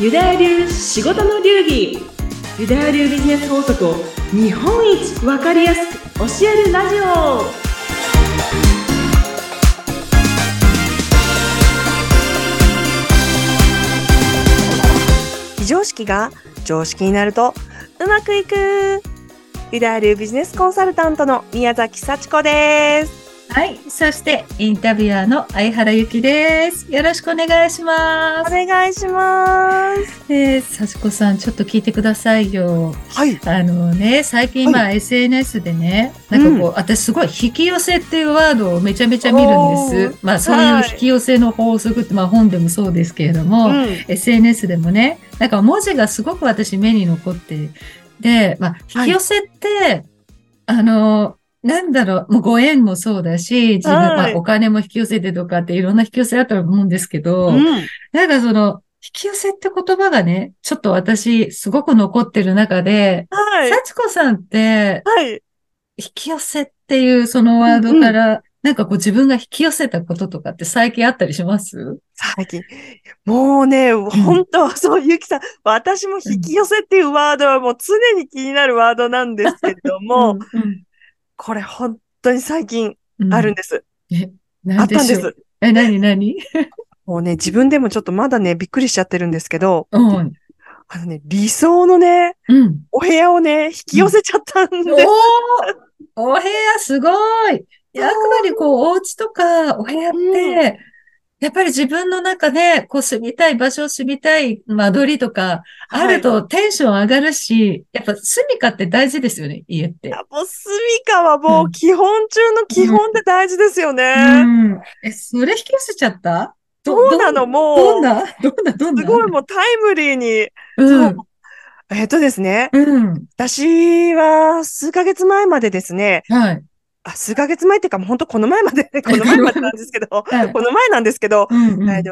ユダヤ流仕事の流儀。ユダヤ流ビジネス法則を日本一わかりやすく教えるラジオ。非常識が常識になるとうまくいく。ユダヤ流ビジネスコンサルタントの宮崎幸子です。はい。そして、インタビュアーの相原由紀です。よろしくお願いしまおす。願いしますえー、幸子さん、ちょっと聞いてくださいよ。はいあのね、最近、まあ、SNS でね、なんかこう、私すごい引き寄せっていうワードをめちゃめちゃ見るんです。まあ、そういう引き寄せの法則って、まあ、本でもそうですけれども、うん SNS でもね、なんか文字がすごく私目に残って、で、まあ、引き寄せって、あの、なんだろう、もうご縁もそうだし、自分、はお金も引き寄せてとかっていろんな引き寄せあったと思うんですけど、うん。なんかその、引き寄せって言葉がね、ちょっと私、すごく残ってる中で、はい。幸子さんって、はい。引き寄せっていうそのワードから、なんかこう自分が引き寄せたこととかって最近あったりします？最近。もうね、本当そう、ゆきさん、私も引き寄せっていうワードはもう常に気になるワードなんですけれども、うん。うんこれ本当に最近うんあるんです。え、あなんったんです。え、なになにもうね、自分でもちょっとまだね、びっくりしちゃってるんですけど、うん。あのね、理想のね、うん。お部屋をね、引き寄せちゃったんです。お部屋すごいいやあくまでこう、お家とかお部屋って、やっぱり自分の中で、こう住みたい場所、住みたい間取りとか、あるとテンション上がるし、やっぱ住みかって大事ですよね、家って。はい。もう、住みかはもううん基本中の基本で大事ですよね。うん。え、それ引き寄せちゃった？そうなの、どもう、どんな？どんな？どんな？すごいもうタイムリーに。うん。えっとですね、うん。私は数ヶ月前までですね、はい。あ、数ヶ月前っていうか、もう本当この前まで、この前までなんですけど、はい。この前なんですけど、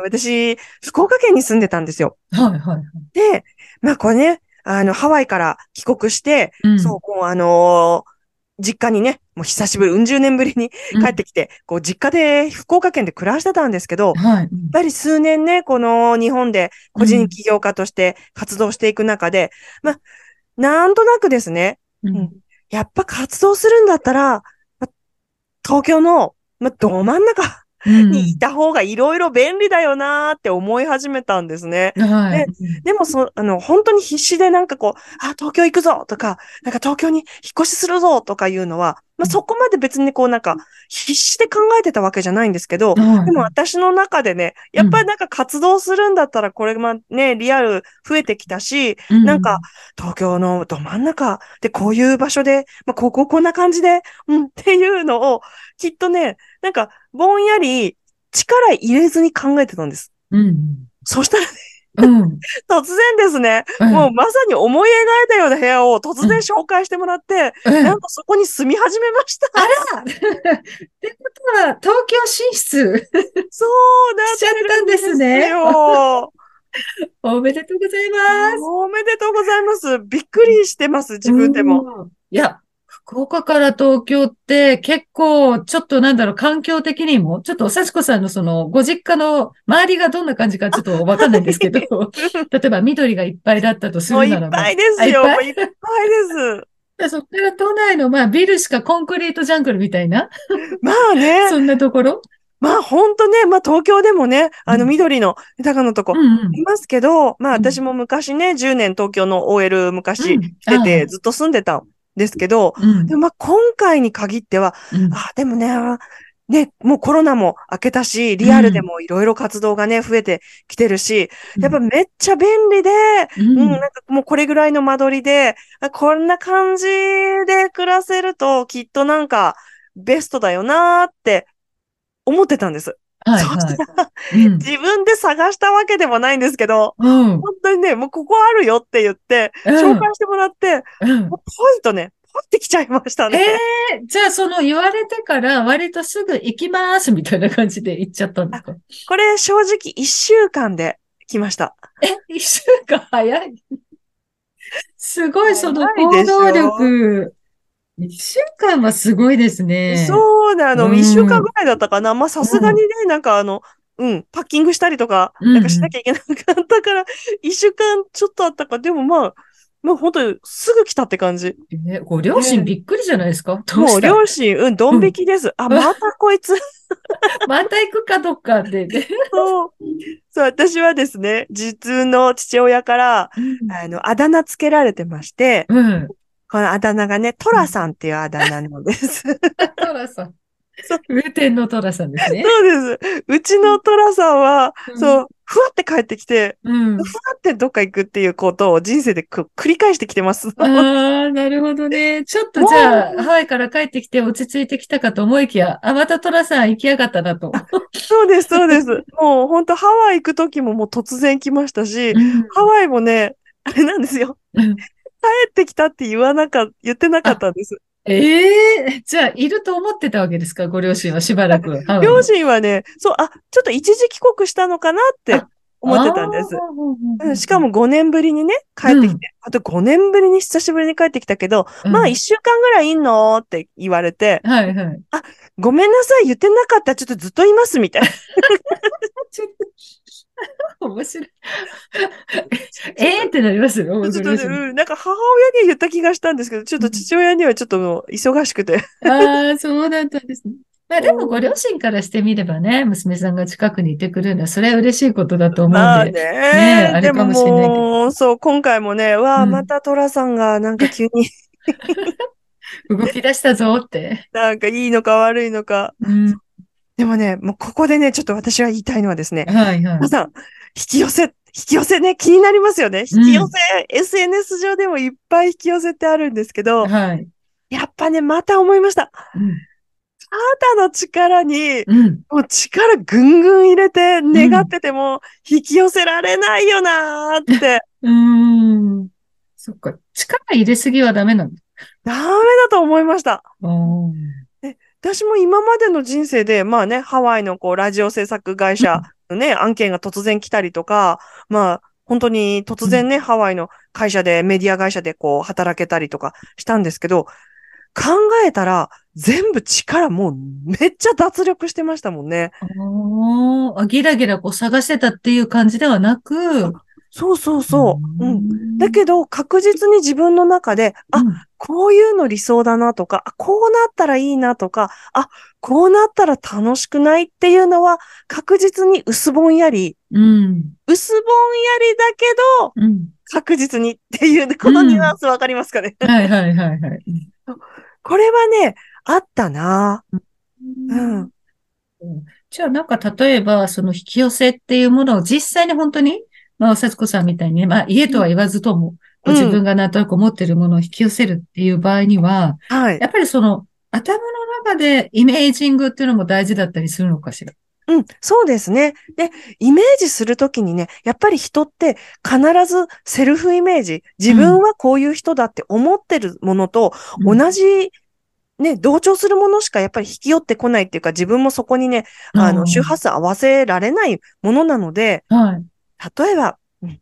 私、福岡県に住んでたんですよ。はいはい。で、まあこれね、あの、ハワイから帰国して、うん。そう、もうあのー実家にね、もう久しぶり、うん十年ぶりに帰ってきて、こう、実家で福岡県で暮らしてたんですけど、やっはい。ぱり数年ね、この日本で個人起業家として活動していく中で、まあ、なんとなくですね、うん。うん。やっぱ活動するんだったら、ま東京の、ま、ど真ん中。にいた方がいろいろ便利だよなーって思い始めたんですね。はい。でもそ、あの、本当に必死でなんかこう、あ、東京行くぞとか、なんか東京に引っ越しするぞとかいうのは、まあ、うん。そこまで別にこうなんか、必死で考えてたわけじゃないんですけど、はい。でも私の中でね、やっぱりなんか活動するんだったら、これまね、リアル増えてきたし、なんか、東京のど真ん中でこういう場所で、まあ、こここんな感じで、うん、っていうのを、きっとね、なんか、ぼんやり力入れずに考えてたんです。うん。そしたら、うん。突然ですね、うんもうまさに思い描いたような部屋を突然紹介してもらって、うんなんとそこに住み始めました。あら ってことは、東京進出そうなしちゃったんですねよ。おめでとうございます。おめでとうございます。びっくりしてます、自分でも。うん。いや、福岡から東京って結構、ちょっとなんだろう、環境的にも、ちょっとおさちこさんのその、ご実家の周りがどんな感じかちょっとわかんないんですけど、例えば緑がいっぱいだったとするならば。っぱいですよ。あいっぱい？です。でそっから都内の、まあ、ビルしかコンクリートジャングルみたいな、まあね、そんなところ？まあ本当ね、まあ東京でもね、あのうん。緑の豊かなとこうんうん。いますけど、まあうん。私も昔ね、10年東京の OL 昔うん。来てて、ずっと住んでたんですけど、うん。でもまあ今回に限っては、うん。あ、でもね、ね、もうコロナも明けたし、リアルでもいろいろ活動がね、増えてきてるし、やっぱめっちゃ便利で、うん。うん、なんかもうこれぐらいの間取りで、あこんな感じで暮らせると、きっとなんかベストだよなーって思ってたんです。はいそしたはら、い。うん自分で探したわけでもないんですけど、うん。本当にね、もうここあるよって言って、紹介してもらって、うんポイとね、ポイってきちゃいましたね。ええじゃあその言われてから割とすぐ行きますみたいな感じで行っちゃったんですか？これ正直一週間で来ました。え、一週間早い。すごいその行動力。一週間はすごいですね。そうなの、うん一週間ぐらいだったかな。まあさすがにね、なんかあの、うん、パッキングしたりとか、うんうんなんかしなきゃいけなかったから、一週間ちょっとあったか、でもまあ、もう本当にすぐ来たって感じ。えご両親びっくりじゃないですか？どうもう両親、うん、ドン引きです。あ、またこいつ。また行くかどっかで。でそう。そう、私はですね、実の父親から、あの、あだ名つけられてまして、うん。このあだ名がね、トラさんっていうあだ名なんです。そ うトラさんそう。上天のトラさんですね。です。うちのトラさんは、うんそう、ふわって帰ってきて、うん。ふわってどっか行くっていうことを人生でく繰り返してきてます。ああ、なるほどね。ちょっとじゃあ、ハワイから帰ってきて落ち着いてきたかと思いきや、あ、またトラさん行きやがったなと。そうです、そうです。もう本当ハワイ行く時ももう突然来ましたし、うんハワイもね、あれなんですよ。うん帰ってきたって言わなか、言ってなかったんです。ええじゃあ、いると思ってたわけですか？ご両親はしばらく。両親はね、そう、あ、ちょっと一時帰国したのかなって思ってたんです。あーうんしかも、5年ぶりにね、帰ってきて、あと5年ぶりに久しぶりに帰ってきたけど、うんまあ1週間ぐらいいんのって言われて、はいはい。ごめんなさい、言ってなかった、ちょっとずっといます、みたいな。ちょっと、面白い。えーってなりますよ、ごちょっとうん、なんか母親には言った気がしたんですけど、ちょっと父親にはちょっともう忙しくて。ああ、そうだったんですね。まあでもご両親からしてみればね、娘さんが近くにいてくれるのは、それは嬉しいことだと思うんで。ねえあれでもかもしれないけどそう、今回もね、わあ、うんまたトラさんがなんか急に動き出したぞって。なんかいいのか悪いのか。うん。でもね、もうここでね、ちょっと私が言いたいのはですね、はいはい皆。さん、引き寄せ、引き寄せね、気になりますよね。引き寄せ、SNS 上でもいっぱい引き寄せってあるんですけど、はい。やっぱね、また思いました。うん。肩の力に、うん。もう力ぐんぐん入れて願ってても引き寄せられないよなーって、うーん。そっか。力入れすぎはダメなの？ダメだと思いました。私も今までの人生で、まあね、ハワイのこう、ラジオ制作会社のね、案件が突然来たりとか、まあ、本当に突然ね、ハワイの会社で、メディア会社でこう、働けたりとかしたんですけど、考えたら、全部力もうめっちゃ脱力してましたもんね。あ、ギラギラこう探してたっていう感じではなく、そうそうそう。うん。んだけど、確実に自分の中で、あ、こういうの理想だなとか、あこうなったらいいなとか、あ、こうなったら楽しくないっていうのは、確実に薄ぼんやり、うん。薄ぼんやりだけど、うん。確実にっていう、このニュアンスわかりますかね、はいはいはいはい。これはね、あったなうん。じゃあなんか例えば、その引き寄せっていうものを実際に本当に、まあ、節子さんみたいにね、まあ、家とは言わずとも、ご自分がなんとなく思ってるものを引き寄せるっていう場合には、はい。やっぱりその、頭の中でイメージングっていうのも大事だったりするのかしら？うん、そうですね。で、イメージするときにね、やっぱり人って必ずセルフイメージ、自分はこういう人だって思ってるものと同じ、ね、同調するものしかやっぱり引き寄ってこないっていうか、自分もそこにね、あの、周波数合わせられないものなので、はい。例えば、うん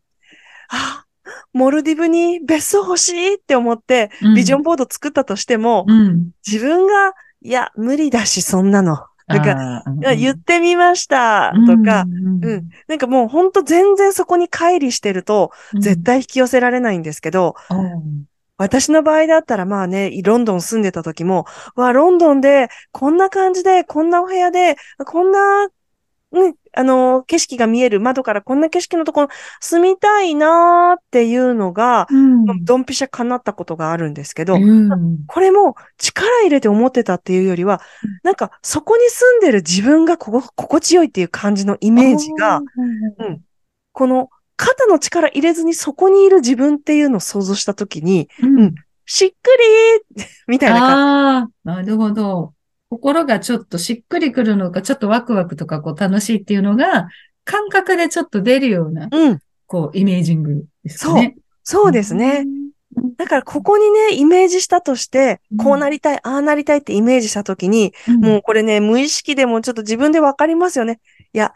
あ、モルディブに別荘欲しいって思って、ビジョンボード作ったとしても、うん。自分が、いや、無理だし、そんなの。とか、あーいや言ってみました、とか、、うん。なんかもうほんと全然そこに乖離してると、うん絶。対引き寄せられないんですけど、うん私の場合だったらまあね、ロンドン住んでた時も、わ、ロンドンで、こんな感じで、こんなお部屋で、こんな、ね、あの、景色が見える窓からこんな景色のところ住みたいなーっていうのが、うん。ドンピシャ叶ったことがあるんですけど、うん。これも力入れて思ってたっていうよりは、なんかそこに住んでる自分がここ心地よいっていう感じのイメージが、、うん。この肩の力入れずにそこにいる自分っていうのを想像したときに、うん。うん。しっくりーみたいな感ああ、なるほど。心がちょっとしっくりくるのか、ちょっとワクワクとかこう楽しいっていうのが、感覚でちょっと出るような、じ。うん。こう、イメージングですかね。そうですね。だからここにね、イメージしたとしてうん、こうなりたい、ああなりたいってイメージしたときに、うん。もうこれね、無意識でもちょっと自分でわかりますよね。いや、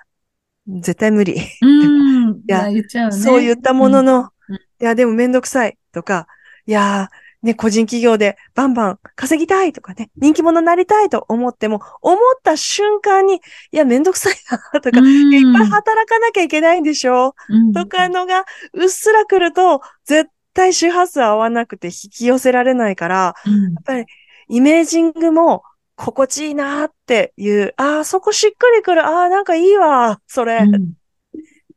絶対無理。うん。いや言っちゃうね。そう言ったものの、うんいや、でもめんどくさいとか、いやー、ね、個人企業でバンバン稼ぎたいとかね、人気者になりたいと思っても、思った瞬間に、いや、めんどくさいなとか、うん。いっぱい働かなきゃいけないんでしょ？うん。とかのが、うっすら来ると、絶対周波数合わなくて引き寄せられないから、うん。やっぱりイメージングも心地いいなっていう、ああ、そこしっくりくる、ああ、なんかいいわ、それ、っうん。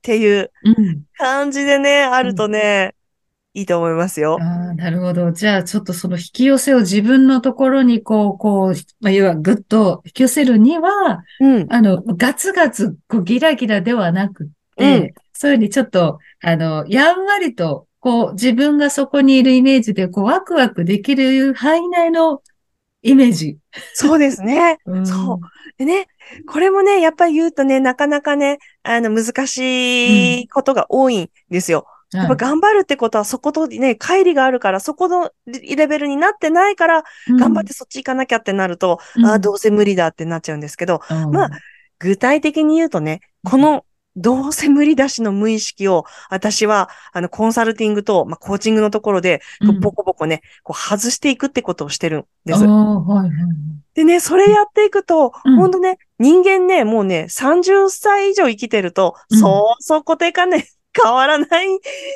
ていううん。感じでね、あるとね、いいと思いますよ。ああ、なるほど。じゃあ、ちょっとその引き寄せを自分のところに、こう、こう、まあ、要はぐっと引き寄せるには、うん。あの、ガツガツ、こう、ギラギラではなくって、うんそういうふうにちょっと、あの、やんわりと、こう、自分がそこにいるイメージで、こう、ワクワクできる範囲内のイメージ。そうですね。うんそう。でね、これもね、やっぱり言うとね、なかなかね、あの、難しいことが多いんですよ。やっぱ頑張るってことはそことね、乖離があるから、そこのレベルになってないから、頑張ってそっち行かなきゃってなると、うん。ああ、どうせ無理だってなっちゃうんですけど、うん、まあ具体的に言うとね、この、どうせ無理だしの無意識を、私は、あの、コンサルティングと、まあ、コーチングのところで、ボコボコね、こう外していくってことをしてるんです。はい、はい。でね、それやっていくと、うん。ほんとね、人間ね、もうね、30歳以上生きてると、うん。そうそう固定観念変わらない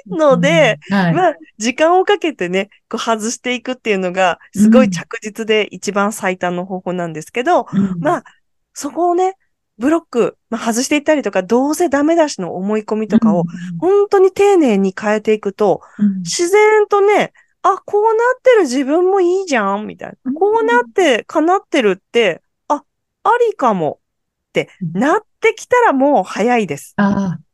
ので、うん、はい。まあ、時間をかけてね、こう外していくっていうのが、すごい着実で一番最短の方法なんですけど、うんまあ、そこをね、ブロック、まあ、外していったりとか、どうせダメだしの思い込みとかを、本当に丁寧に変えていくと、うん、自然とね、あ、こうなってる自分もいいじゃん、みたいな。こうなって、叶ってるって、あ、ありかもってなってきたらもう早いです。ああ。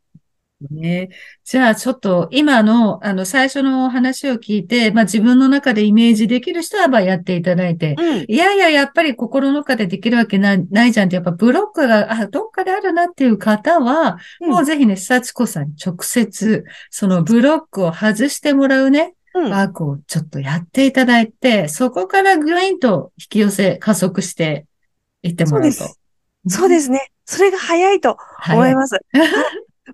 ね。じゃあ、ちょっと、今の、あの、最初の話を聞いて、まあ、自分の中でイメージできる人は、まあ、やっていただいて、うん。いやいや、やっぱり心の中でできるわけない、ないじゃんって、やっぱブロックが、あ、どっかであるなっていう方は、もうぜひね、幸子さんに直接、そのブロックを外してもらうね、うん。ワークをちょっとやっていただいて、そこからグイーンと引き寄せ、加速していってもらうと。そうです。そうですね。それが早いと思いまます。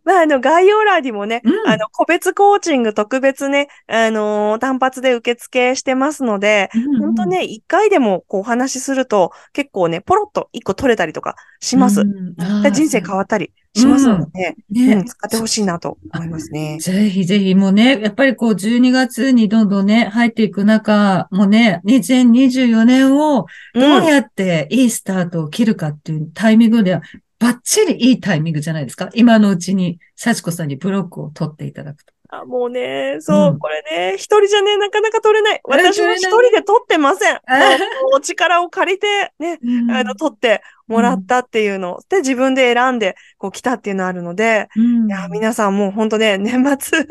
まあ、あの、概要欄にもね、うんあの、個別コーチング特別ね、あのー単発で受付してますので、す。本当ね、一回でもこうお話しすると、結構ね、ポロッと一個取れたりとかします。で人生変わったりしますので、ねうん、使ってほしいなと思いますね。ぜひぜひもうね、やっぱりこう12月にどんどんね、入っていく中、もうね、2024年をどうやっていいスタートを切るかっていうタイミングでは、バッチリいいタイミングじゃないですか？今のうちに、幸子さんにブロックを取っていただくと。あもうね、そう、うんこれね、一人じゃね、なかなか取れない。私も一人で取ってません。お力を借りて、ね、あの、取ってもらったっていうの、で、自分で選んで、こう来たっていうのあるので、うんいや、皆さんもう本当ね、年末、うん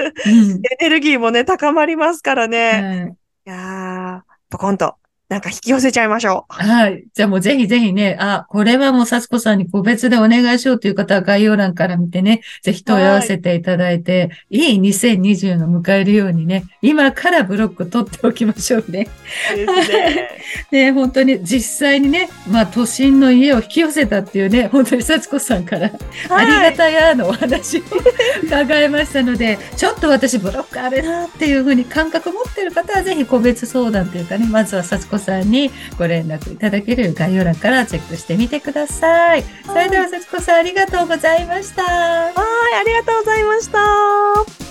エネルギーもね、高まりますからね。はいいやー、ポコンと、なんか引き寄せちゃいましょう。はい。じゃあもうぜひぜひね、あ、これはもう幸子さんに個別でお願いしようという方は概要欄から見てね、ぜひ問い合わせていただいて、い、い2020の迎えるようにね、今からブロック取っておきましょうね。ですね。ね、本当に実際にね、まあ都心の家を引き寄せたっていうね、本当に幸子さんから、ありがたやのお話 伺いましたので、ちょっと私ブロックあるなっていうふうに感覚持ってる方はぜひ個別相談というかね、まずは幸子さんにご連絡いただける概要欄からチェックしてみてください。それでは幸子さんありがとうございました。はい、ありがとうございました。